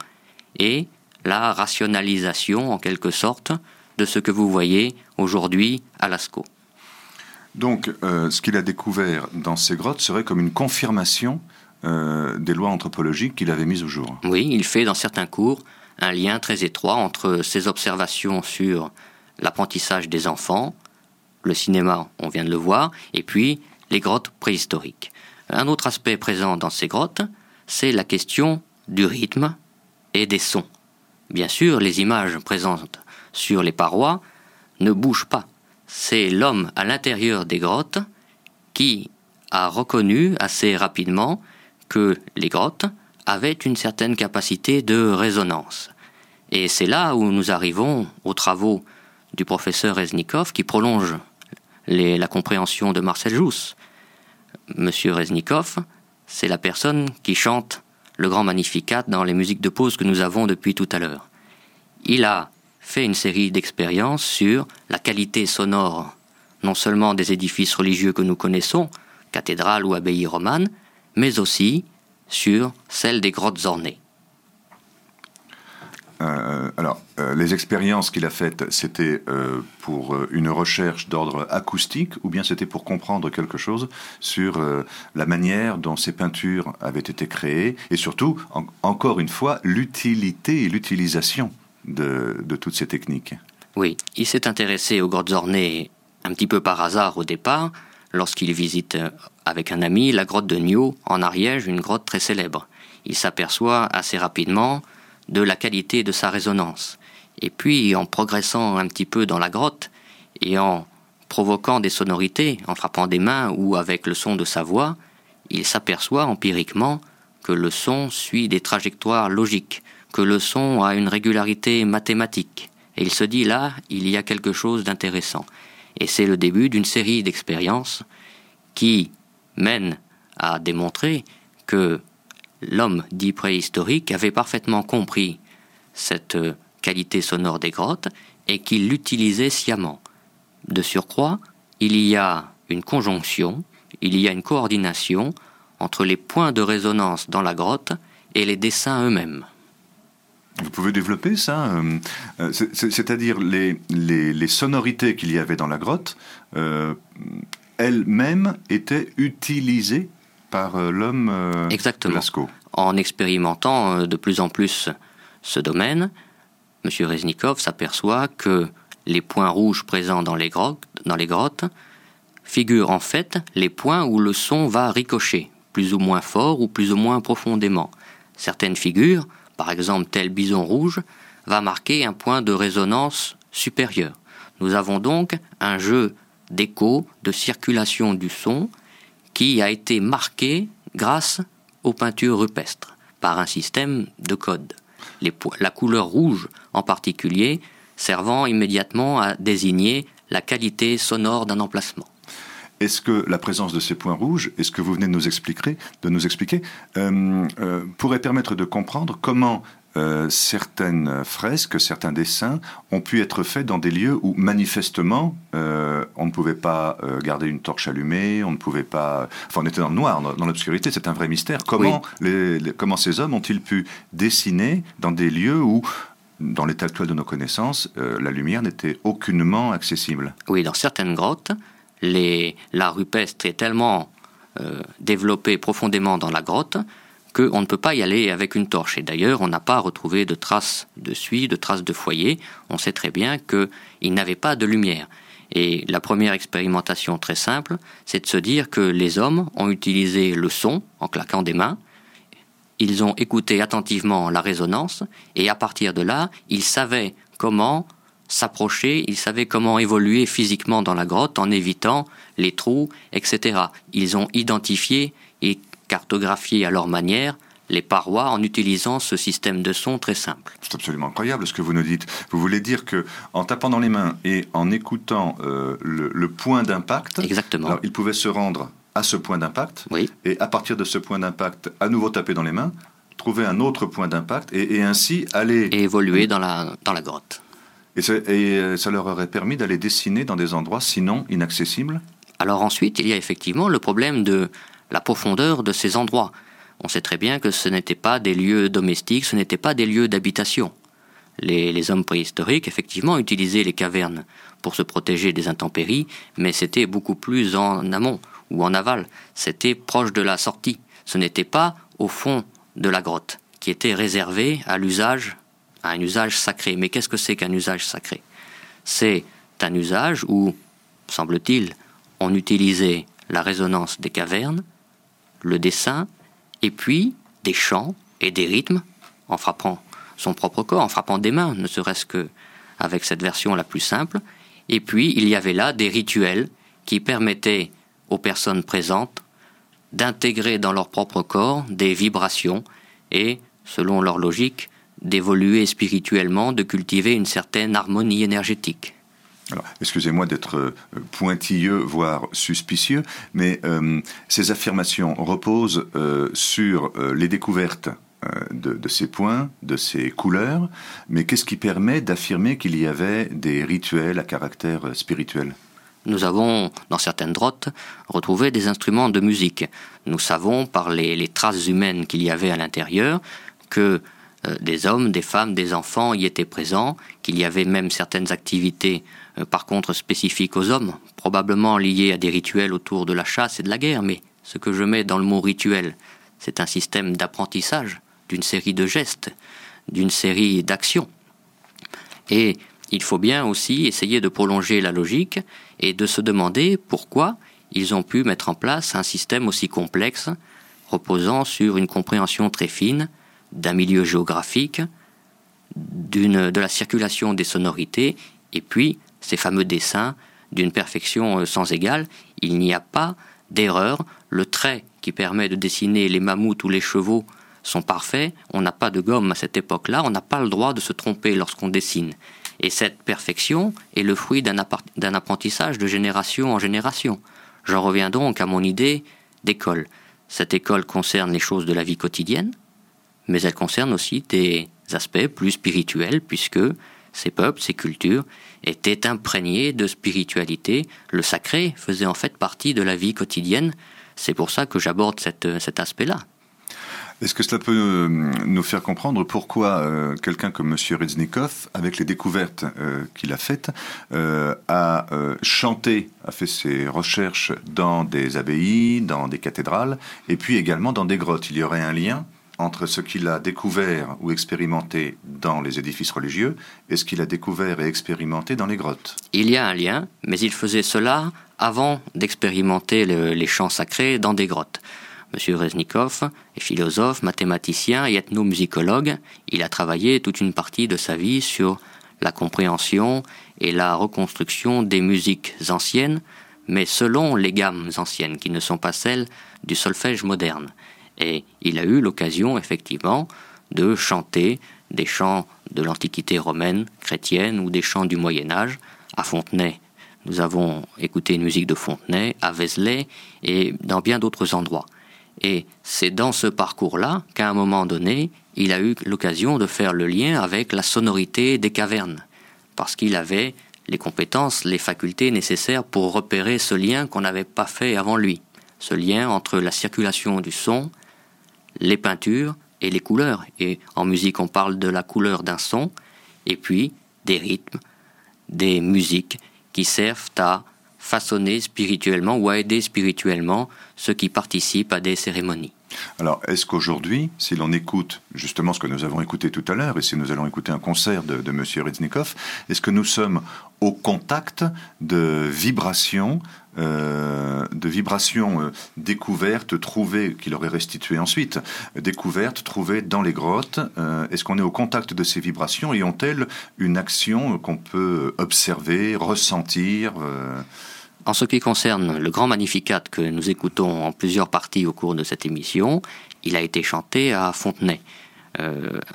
et la rationalisation, en quelque sorte, de ce que vous voyez aujourd'hui à Lascaux. Donc, euh, ce qu'il a découvert dans ces grottes serait comme une confirmation euh, des lois anthropologiques qu'il avait mises au jour. Oui, il fait dans certains cours un lien très étroit entre ses observations sur l'apprentissage des enfants, le cinéma, on vient de le voir, et puis les grottes préhistoriques. Un autre aspect présent dans ces grottes, c'est la question du rythme et des sons. Bien sûr, les images présentes sur les parois ne bougent pas. C'est l'homme à l'intérieur des grottes qui a reconnu assez rapidement que les grottes avaient une certaine capacité de résonance. Et c'est là où nous arrivons aux travaux du professeur Reznikov qui prolonge la compréhension de Marcel Jousse. Monsieur Reznikov, c'est la personne qui chante le grand Magnificat dans les musiques de pause que nous avons depuis tout à l'heure. Il a fait une série d'expériences sur la qualité sonore non seulement des édifices religieux que nous connaissons, cathédrales ou abbayes romanes, mais aussi sur celle des grottes ornées. Euh, alors, euh, les expériences qu'il a faites, c'était euh, pour une recherche d'ordre acoustique ou bien c'était pour comprendre quelque chose sur la manière dont ces peintures avaient été créées et surtout, encore une fois, l'utilité et l'utilisation de, de, toutes ces techniques Oui, il s'est intéressé aux grottes ornées un petit peu par hasard au départ, lorsqu'il visite euh, avec un ami la grotte de Nio en Ariège, une grotte très célèbre. Il s'aperçoit assez rapidement de la qualité de sa résonance. Et puis, en progressant un petit peu dans la grotte et en provoquant des sonorités, en frappant des mains ou avec le son de sa voix, il s'aperçoit empiriquement que le son suit des trajectoires logiques, que le son a une régularité mathématique. Et il se dit là, il y a quelque chose d'intéressant. Et c'est le début d'une série d'expériences qui mènent à démontrer que l'homme dit préhistorique avait parfaitement compris cette qualité sonore des grottes et qu'il l'utilisait sciemment. De surcroît, il y a une conjonction, il y a une coordination entre les points de résonance dans la grotte et les dessins eux-mêmes. Vous pouvez développer ça euh, euh, C'est-à-dire les, sonorités qu'il y avait dans la grotte, euh, elles-mêmes étaient utilisées par l'homme Exactement. Lascaux. En expérimentant de plus en plus ce domaine, M. Reznikov s'aperçoit que les points rouges présents dans les, grottes, dans les grottes figurent en fait les points où le son va ricocher, plus ou moins fort ou plus ou moins profondément. Certaines figures par exemple tel bison rouge, va marquer un point de résonance supérieur. Nous avons donc un jeu d'écho, de circulation du son, qui a été marqué grâce aux peintures rupestres, par un système de code. la couleur rouge en particulier servant immédiatement à désigner la qualité sonore d'un emplacement. Est-ce que la présence de ces points rouges, et ce que vous venez de nous expliquer, de nous expliquer euh, euh, pourrait permettre de comprendre comment euh, certaines fresques, certains dessins ont pu être faits dans des lieux où manifestement on ne pouvait pas garder une torche allumée, on ne pouvait pas, enfin on était dans le noir, dans, l'obscurité, c'est un vrai mystère. Comment, comment ces hommes ont-ils pu dessiner dans des lieux où dans l'état actuel de nos connaissances, la lumière n'était aucunement accessible? Oui, dans certaines grottes, l'art rupestre est tellement euh, développé profondément dans la grotte qu'on ne peut pas y aller avec une torche. Et d'ailleurs, on n'a pas retrouvé de traces de suie, de traces de foyer. On sait très bien qu'il n'avait pas de lumière. Et la première expérimentation très simple, c'est de se dire que les hommes ont utilisé le son en claquant des mains, ils ont écouté attentivement la résonance, et à partir de là, ils savaient comment s'approcher, ils savaient comment évoluer physiquement dans la grotte en évitant les trous, etc. Ils ont identifié et cartographié à leur manière les parois en utilisant ce système de son très simple. C'est absolument incroyable ce que vous nous dites. Vous voulez dire que en tapant dans les mains et en écoutant euh, le, point d'impact, exactement, ils pouvaient se rendre à ce point d'impact, oui. et à partir de ce point d'impact, à nouveau taper dans les mains, trouver un autre point d'impact et, et, ainsi aller et évoluer dans la dans la grotte. Et, euh, ça leur aurait permis d'aller dessiner dans des endroits sinon inaccessibles Alors ensuite, il y a effectivement le problème de la profondeur de ces endroits. On sait très bien que ce n'étaient pas des lieux domestiques, ce n'étaient pas des lieux d'habitation. Les, hommes préhistoriques, effectivement, utilisaient les cavernes pour se protéger des intempéries, mais c'était beaucoup plus en amont ou en aval. C'était proche de la sortie. Ce n'était pas au fond de la grotte, qui était réservé à l'usage à un usage sacré. Mais qu'est-ce que c'est qu'un usage sacré? C'est un usage où, semble-t-il, on utilisait la résonance des cavernes, le dessin, et puis des chants et des rythmes, en frappant son propre corps, en frappant des mains, ne serait-ce que avec cette version la plus simple. Et puis il y avait là des rituels qui permettaient aux personnes présentes d'intégrer dans leur propre corps des vibrations et, selon leur logique, d'évoluer spirituellement, de cultiver une certaine harmonie énergétique. Alors, excusez-moi d'être euh, pointilleux, voire suspicieux, mais euh, ces affirmations reposent euh, sur les découvertes de, de, ces points, de ces couleurs, mais qu'est-ce qui permet d'affirmer qu'il y avait des rituels à caractère spirituel? Nous avons, dans certaines grottes, retrouvé des instruments de musique. Nous savons, par les, les traces humaines qu'il y avait à l'intérieur, que euh, des hommes, des femmes, des enfants y étaient présents, qu'il y avait même certaines activités euh, par contre spécifiques aux hommes, probablement liées à des rituels autour de la chasse et de la guerre, mais ce que je mets dans le mot rituel, c'est un système d'apprentissage, d'une série de gestes, d'une série d'actions. Et il faut bien aussi essayer de prolonger la logique et de se demander pourquoi ils ont pu mettre en place un système aussi complexe, reposant sur une compréhension très fine d'un milieu géographique, de la circulation des sonorités, et puis ces fameux dessins d'une perfection euh, sans égale. Il n'y a pas d'erreur. Le trait qui permet de dessiner les mammouths ou les chevaux sont parfaits. On n'a pas de gomme à cette époque-là. On n'a pas le droit de se tromper lorsqu'on dessine. Et cette perfection est le fruit d'un apprentissage de génération en génération. J'en reviens donc à mon idée d'école. Cette école concerne les choses de la vie quotidienne, mais elle concerne aussi des aspects plus spirituels, puisque ces peuples, ces cultures étaient imprégnés de spiritualité. Le sacré faisait en fait partie de la vie quotidienne. C'est pour ça que j'aborde cet aspect-là. Est-ce que cela peut euh, nous faire comprendre pourquoi euh, quelqu'un comme M. Reznikov, avec les découvertes euh, qu'il a faites, a chanté, a fait ses recherches dans des abbayes, dans des cathédrales, et puis également dans des grottes? Il y aurait un lien entre ce qu'il a découvert ou expérimenté dans les édifices religieux et ce qu'il a découvert et expérimenté dans les grottes. Il y a un lien, mais il faisait cela avant d'expérimenter les chants sacrés dans des grottes. M. Reznikov est philosophe, mathématicien et ethnomusicologue. Il a travaillé toute une partie de sa vie sur la compréhension et la reconstruction des musiques anciennes, mais selon les gammes anciennes, qui ne sont pas celles du solfège moderne. Et il a eu l'occasion, effectivement, de chanter des chants de l'Antiquité romaine, chrétienne ou des chants du Moyen Âge à Fontenay. Nous avons écouté une musique de Fontenay, à Vézelay et dans bien d'autres endroits. Et c'est dans ce parcours-là qu'à un moment donné, il a eu l'occasion de faire le lien avec la sonorité des cavernes, parce qu'il avait les compétences, les facultés nécessaires pour repérer ce lien qu'on n'avait pas fait avant lui, ce lien entre la circulation du son, les peintures et les couleurs. Et en musique, on parle de la couleur d'un son, et puis des rythmes, des musiques qui servent à façonner spirituellement ou à aider spirituellement ceux qui participent à des cérémonies. Alors, est-ce qu'aujourd'hui, si l'on écoute justement ce que nous avons écouté tout à l'heure, et si nous allons écouter un concert de, M. Reznikov, est-ce que nous sommes au contact de vibrations, euh, de vibrations euh, découvertes, trouvées, qu'il aurait restituées ensuite, découvertes, trouvées dans les grottes euh, Est-ce qu'on est au contact de ces vibrations et ont-elles une action qu'on peut observer, ressentir en ce qui concerne le grand Magnificat que nous écoutons en plusieurs parties au cours de cette émission, il a été chanté à Fontenay,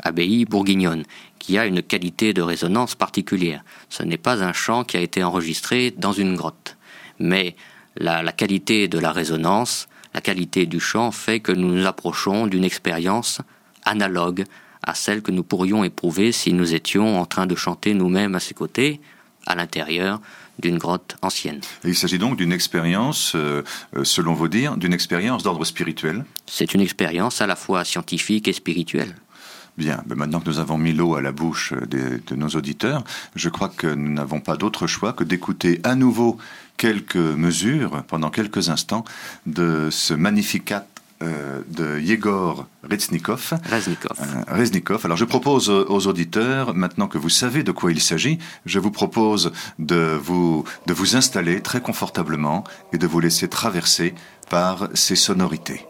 abbaye bourguignonne, qui a une qualité de résonance particulière. Ce n'est pas un chant qui a été enregistré dans une grotte, mais la, la qualité de la résonance, la qualité du chant fait que nous nous approchons d'une expérience analogue à celle que nous pourrions éprouver si nous étions en train de chanter nous-mêmes à ses côtés, à l'intérieur d'une grotte ancienne. il s'agit donc d'une expérience, euh, euh, selon vos dires, d'une expérience d'ordre spirituel C'est une expérience à la fois scientifique et spirituelle. Bien, ben maintenant que nous avons mis l'eau à la bouche de nos auditeurs, je crois que nous n'avons pas d'autre choix que d'écouter à nouveau quelques mesures, pendant quelques instants, de ce magnificat euh, de Yegor Reznikov. Reznikov. Alors je propose aux auditeurs, maintenant que vous savez de quoi il s'agit, je vous propose de vous, de vous installer très confortablement et de vous laisser traverser par ces sonorités.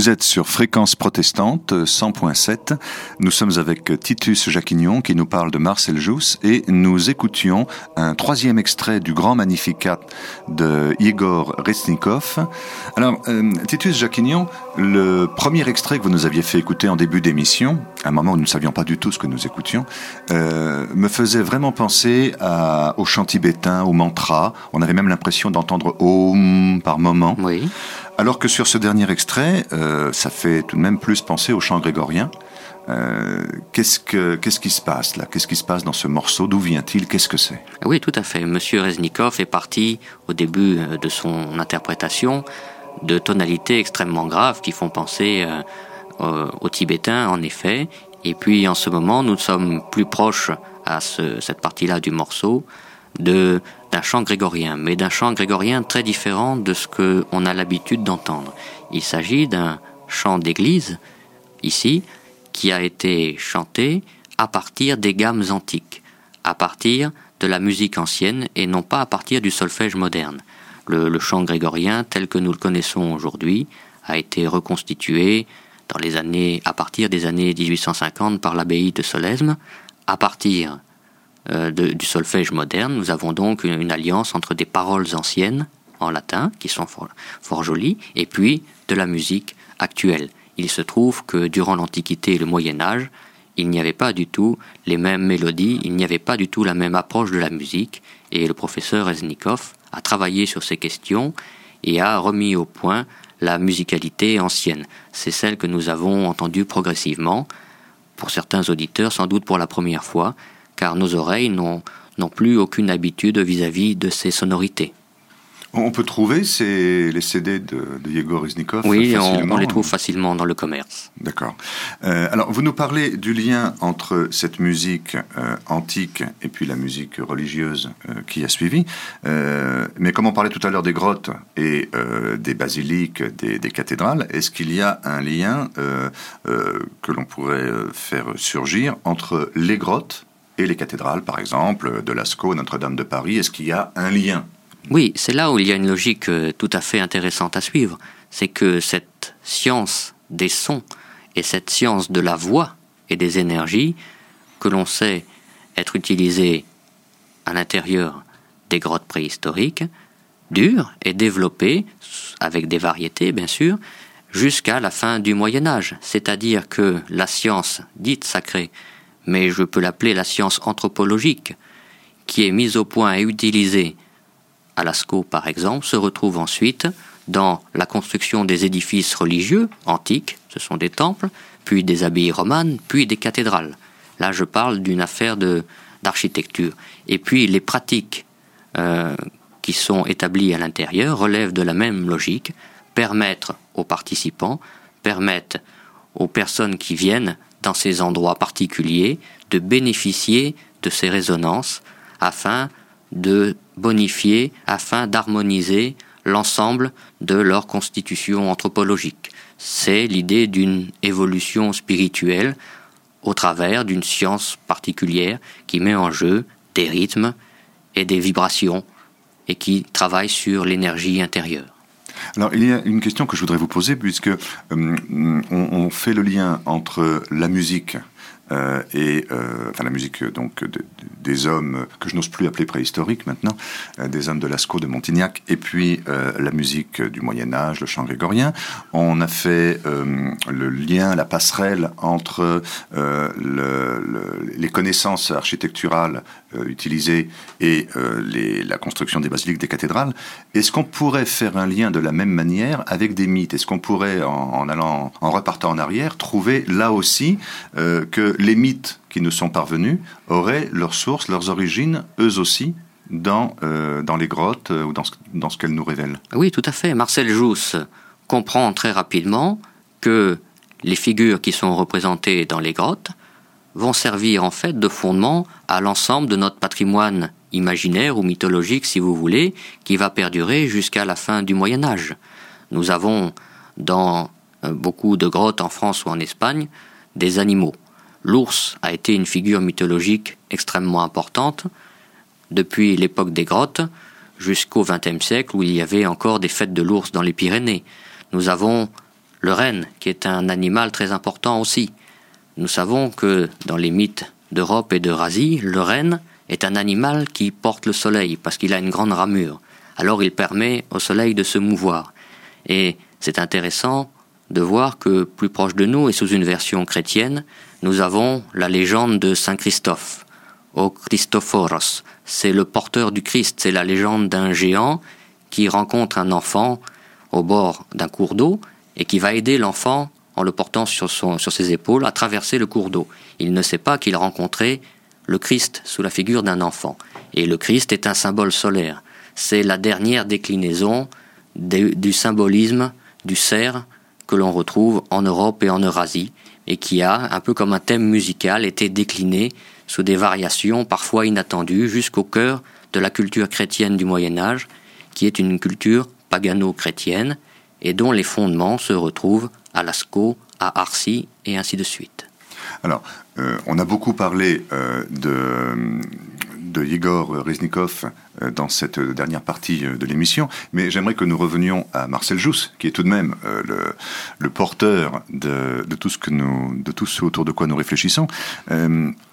Vous êtes sur Fréquence Protestante 100.7. Nous sommes avec Titus Jacquignon qui nous parle de Marcel Jousse et nous écoutions un troisième extrait du grand Magnificat de Igor Resnikov. Alors, euh, Titus Jacquignon, le premier extrait que vous nous aviez fait écouter en début d'émission, à un moment où nous ne savions pas du tout ce que nous écoutions, euh, me faisait vraiment penser à, au chant tibétain, au mantra. On avait même l'impression d'entendre Om par moment. Oui. Alors que sur ce dernier extrait, euh, ça fait tout de même plus penser au chant grégorien. Euh, qu'est-ce, que, qu'est-ce qui se passe là? Qu'est-ce qui se passe dans ce morceau? D'où vient-il? Qu'est-ce que c'est? Oui, tout à fait. Monsieur Reznikov est parti au début euh, de son interprétation de tonalités extrêmement graves qui font penser aux Tibétains, en effet. Et puis en ce moment, nous sommes plus proches à ce, cette partie-là du morceau de d'un chant grégorien, mais d'un chant grégorien très différent de ce qu'on a l'habitude d'entendre. Il s'agit d'un chant d'église, ici, qui a été chanté à partir des gammes antiques, à partir de la musique ancienne et non pas à partir du solfège moderne. Le, le chant grégorien tel que nous le connaissons aujourd'hui a été reconstitué dans les années, à partir des années 1850 par l'abbaye de Solesme, à partir euh, de, du solfège moderne. Nous avons donc une, alliance entre des paroles anciennes en latin, qui sont fort, fort jolies, et puis de la musique actuelle. Il se trouve que durant l'Antiquité et le Moyen Âge, il n'y avait pas du tout les mêmes mélodies, il n'y avait pas du tout la même approche de la musique, et le professeur Reznikov a travaillé sur ces questions et a remis au point la musicalité ancienne. C'est celle que nous avons entendue progressivement, pour certains auditeurs sans doute pour la première fois, car nos oreilles n'ont plus aucune habitude vis-à-vis -vis de ces sonorités. On peut trouver ces, les CD de, de Yegor Iznikov Oui, on, on, les trouve facilement dans le commerce. D'accord. Euh, alors, vous nous parlez du lien entre cette musique euh, antique et puis la musique religieuse euh, qui a suivi. Mais comme on parlait tout à l'heure des grottes et des basiliques, des, des cathédrales, est-ce qu'il y a un lien que l'on pourrait faire surgir entre les grottes les cathédrales, par exemple, de Lascaux, Notre-Dame de Paris Est-ce qu'il y a un lien? Oui, c'est là où il y a une logique euh, tout à fait intéressante à suivre. C'est que cette science des sons et cette science de la voix et des énergies que l'on sait être utilisées à l'intérieur des grottes préhistoriques dure et développée avec des variétés bien sûr jusqu'à la fin du Moyen Âge, c'est-à-dire que la science dite sacrée, mais je peux l'appeler la science anthropologique, qui est mise au point et utilisée à Lascaux par exemple, se retrouve ensuite dans la construction des édifices religieux antiques, ce sont des temples, puis des abbayes romanes, puis des cathédrales. Là, je parle d'une affaire d'architecture. Et puis les pratiques euh, qui sont établies à l'intérieur relèvent de la même logique, permettre aux participants, permettre aux personnes qui viennent dans ces endroits particuliers de bénéficier de ces résonances afin de bonifier afin d'harmoniser l'ensemble de leur constitution anthropologique. C'est l'idée d'une évolution spirituelle au travers d'une science particulière qui met en jeu des rythmes et des vibrations et qui travaille sur l'énergie intérieure. Alors, il y a une question que je voudrais vous poser, puisque euh, on, on, fait le lien entre la musique euh, et euh, enfin la musique donc de, des hommes que je n'ose plus appeler préhistoriques maintenant, euh, des hommes de Lascaux, de Montignac, et puis euh, la musique du Moyen Âge, le chant grégorien. On a fait euh, le lien, la passerelle entre le, le, les connaissances architecturales utilisées et les, la construction des basiliques, des cathédrales. Est-ce qu'on pourrait faire un lien de la même manière avec des mythes? Est-ce qu'on pourrait, en, allant, en repartant en arrière, trouver là aussi que les mythes qui nous sont parvenus auraient leurs sources, leurs origines, eux aussi, dans, euh, les grottes euh, ou dans ce, dans ce qu'elles nous révèlent. Oui, tout à fait. Marcel Jousse comprend très rapidement que les figures qui sont représentées dans les grottes vont servir en fait de fondement à l'ensemble de notre patrimoine imaginaire ou mythologique, si vous voulez, qui va perdurer jusqu'à la fin du Moyen Âge. Nous avons dans euh, beaucoup de grottes en France ou en Espagne des animaux l'ours a été une figure mythologique extrêmement importante depuis l'époque des grottes jusqu'au XXe siècle où il y avait encore des fêtes de l'ours dans les Pyrénées. Nous avons le renne, qui est un animal très important aussi. Nous savons que dans les mythes d'Europe et d'Eurasie, le renne est un animal qui porte le soleil parce qu'il a une grande ramure. Alors il permet au soleil de se mouvoir. Et c'est intéressant de voir que plus proche de nous et sous une version chrétienne, nous avons la légende de Saint Christophe, au Christophoros. C'est le porteur du Christ, c'est la légende d'un géant qui rencontre un enfant au bord d'un cours d'eau et qui va aider l'enfant en le portant sur, sur ses épaules à traverser le cours d'eau. Il ne sait pas qu'il a rencontré le Christ sous la figure d'un enfant. Et le Christ est un symbole solaire. C'est la dernière déclinaison du symbolisme du cerf que l'on retrouve en Europe et en Eurasie, et qui a, un peu comme un thème musical, été décliné sous des variations parfois inattendues jusqu'au cœur de la culture chrétienne du Moyen Âge, qui est une culture pagano-chrétienne, et dont les fondements se retrouvent à Lascaux, à Arcy, et ainsi de suite. Alors, euh, on a beaucoup parlé euh, de, de Igor Reznikov euh, dans cette dernière partie de l'émission, mais j'aimerais que nous revenions à Marcel Jousse, qui est tout de même le, porteur de, tout ce que nous, de tout ce autour de quoi nous réfléchissons.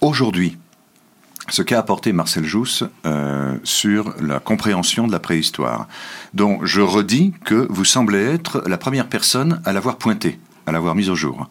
Aujourd'hui, ce qu'a apporté Marcel Jousse sur la compréhension de la préhistoire, dont je redis que vous semblez être la première personne à l'avoir pointé à l'avoir mise au jour.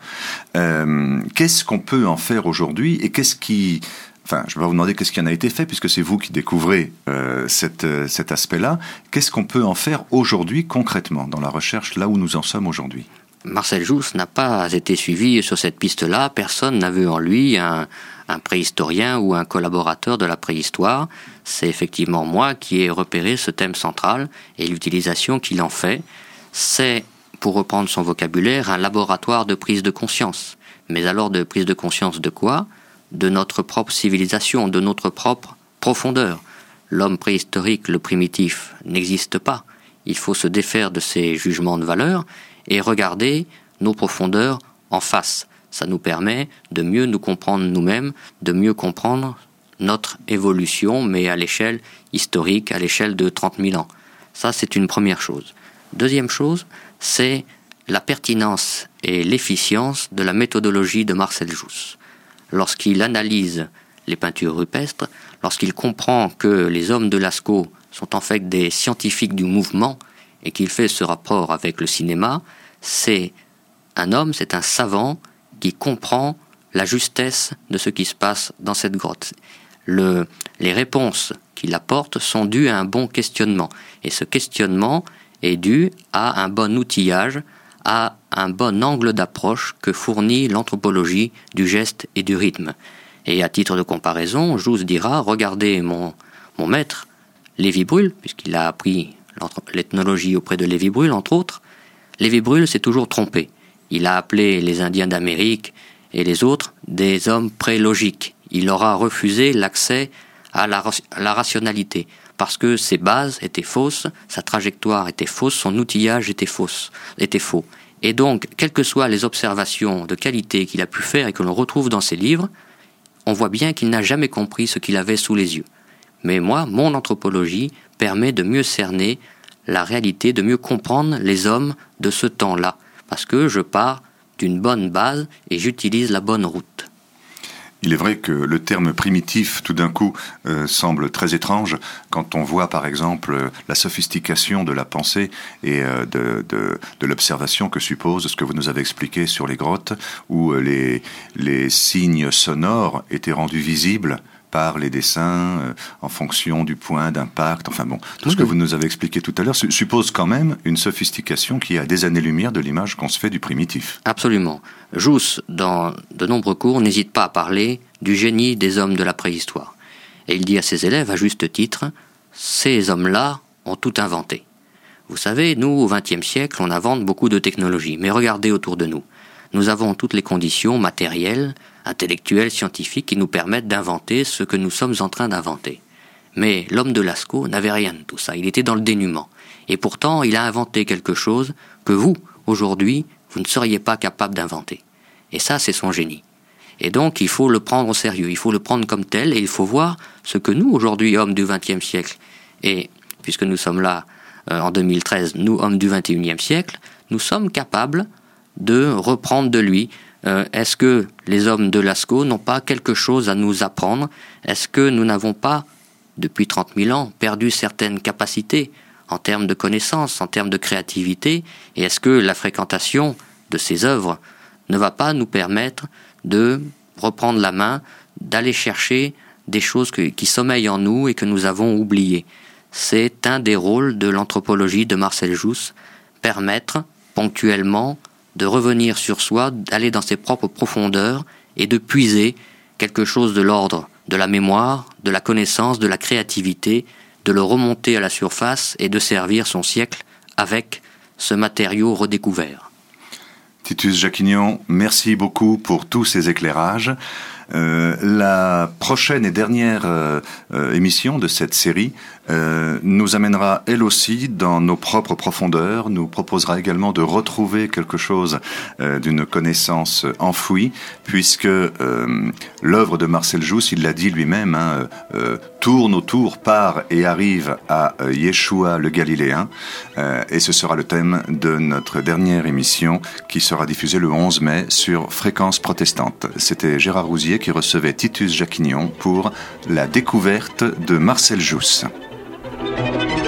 Euh, qu'est-ce qu'on peut en faire aujourd'hui et qu'est-ce qui... Enfin, je vais vous demander qu'est-ce qui en a été fait, puisque c'est vous qui découvrez euh, euh, cet aspect-là. Qu'est-ce qu'on peut en faire aujourd'hui concrètement dans la recherche là où nous en sommes aujourd'hui? Marcel Jousse n'a pas été suivi sur cette piste-là. Personne n'a vu en lui un, un, préhistorien ou un collaborateur de la préhistoire. C'est effectivement moi qui ai repéré ce thème central et l'utilisation qu'il en fait. C'est pour reprendre son vocabulaire, un laboratoire de prise de conscience. Mais alors de prise de conscience de quoi? De notre propre civilisation, de notre propre profondeur. L'homme préhistorique, le primitif, n'existe pas. Il faut se défaire de ces jugements de valeur et regarder nos profondeurs en face. Ça nous permet de mieux nous comprendre nous-mêmes, de mieux comprendre notre évolution, mais à l'échelle historique, à l'échelle de 30 000 ans. Ça, c'est une première chose. Deuxième chose, c'est la pertinence et l'efficience de la méthodologie de Marcel Jousse. Lorsqu'il analyse les peintures rupestres, lorsqu'il comprend que les hommes de Lascaux sont en fait des scientifiques du mouvement et qu'il fait ce rapport avec le cinéma, c'est un homme, c'est un savant qui comprend la justesse de ce qui se passe dans cette grotte. les réponses qu'il apporte sont dues à un bon questionnement. Et ce questionnement, est dû à un bon outillage, à un bon angle d'approche que fournit l'anthropologie du geste et du rythme. Et à titre de comparaison, Jousse dira Regardez mon, mon maître, Lévi Brûle, puisqu'il a appris l'ethnologie auprès de Lévi Brûle, entre autres. Lévi Brûle s'est toujours trompé. Il a appelé les Indiens d'Amérique et les autres des hommes prélogiques. Il leur a refusé l'accès à la, à la rationalité parce que ses bases étaient fausses, sa trajectoire était fausse, son outillage était, fausse, faux. Et donc, quelles que soient les observations de qualité qu'il a pu faire et que l'on retrouve dans ses livres, on voit bien qu'il n'a jamais compris ce qu'il avait sous les yeux. Mais moi, mon anthropologie permet de mieux cerner la réalité, de mieux comprendre les hommes de ce temps-là, parce que je pars d'une bonne base et j'utilise la bonne route. Il est vrai que le terme primitif, tout d'un coup, euh, semble très étrange. Quand on voit, par exemple, la sophistication de la pensée et euh, de, de, l'observation que suppose ce que vous nous avez expliqué sur les grottes, où euh, les, les signes sonores étaient rendus visibles par les dessins euh, en fonction du point d'impact. Enfin bon, tout ce que vous nous avez expliqué tout à l'heure suppose quand même une sophistication qui est à des années-lumière de l'image qu'on se fait du primitif. Absolument. Jousse, dans de nombreux cours, n'hésite pas à parler du génie des hommes de la préhistoire. Et il dit à ses élèves, à juste titre, ces hommes-là ont tout inventé. Vous savez, nous, au XXe siècle, on invente beaucoup de technologies, mais regardez autour de nous. Nous avons toutes les conditions matérielles, intellectuelles, scientifiques qui nous permettent d'inventer ce que nous sommes en train d'inventer. Mais l'homme de Lascaux n'avait rien de tout ça, il était dans le dénuement. Et pourtant, il a inventé quelque chose que vous, aujourd'hui, vous ne seriez pas capable d'inventer. Et ça, c'est son génie. Et donc, il faut le prendre au sérieux, il faut le prendre comme tel, et il faut voir ce que nous, aujourd'hui, hommes du XXe siècle, et puisque nous sommes là euh, en 2013, nous, hommes du XXIe siècle, nous sommes capables de reprendre de lui. Euh, est-ce que les hommes de Lascaux n'ont pas quelque chose à nous apprendre? Est-ce que nous n'avons pas, depuis 30 000 ans, perdu certaines capacités en termes de connaissances, en termes de créativité? Et est-ce que la fréquentation de ces œuvres ne va pas nous permettre de reprendre la main, d'aller chercher des choses qui sommeillent en nous et que nous avons oubliées? C'est un des rôles de l'anthropologie de Marcel Jousse, permettre ponctuellement de revenir sur soi, d'aller dans ses propres profondeurs et de puiser quelque chose de l'ordre de la mémoire, de la connaissance, de la créativité, de le remonter à la surface et de servir son siècle avec ce matériau redécouvert. Titus Jacquignon, merci beaucoup pour tous ces éclairages. Euh, la prochaine et dernière euh, euh, émission de cette série nous amènera elle aussi dans nos propres profondeurs, nous proposera également de retrouver quelque chose d'une connaissance enfouie, puisque l'œuvre de Marcel Jousse, il l'a dit lui-même, hein, tourne autour, part et arrive à Yeshua le Galiléen, et ce sera le thème de notre dernière émission qui sera diffusée le 11 mai sur Fréquence protestante. C'était Gérard Rousier qui recevait Titus Jacquignon pour la découverte de Marcel Jousse. Thank you.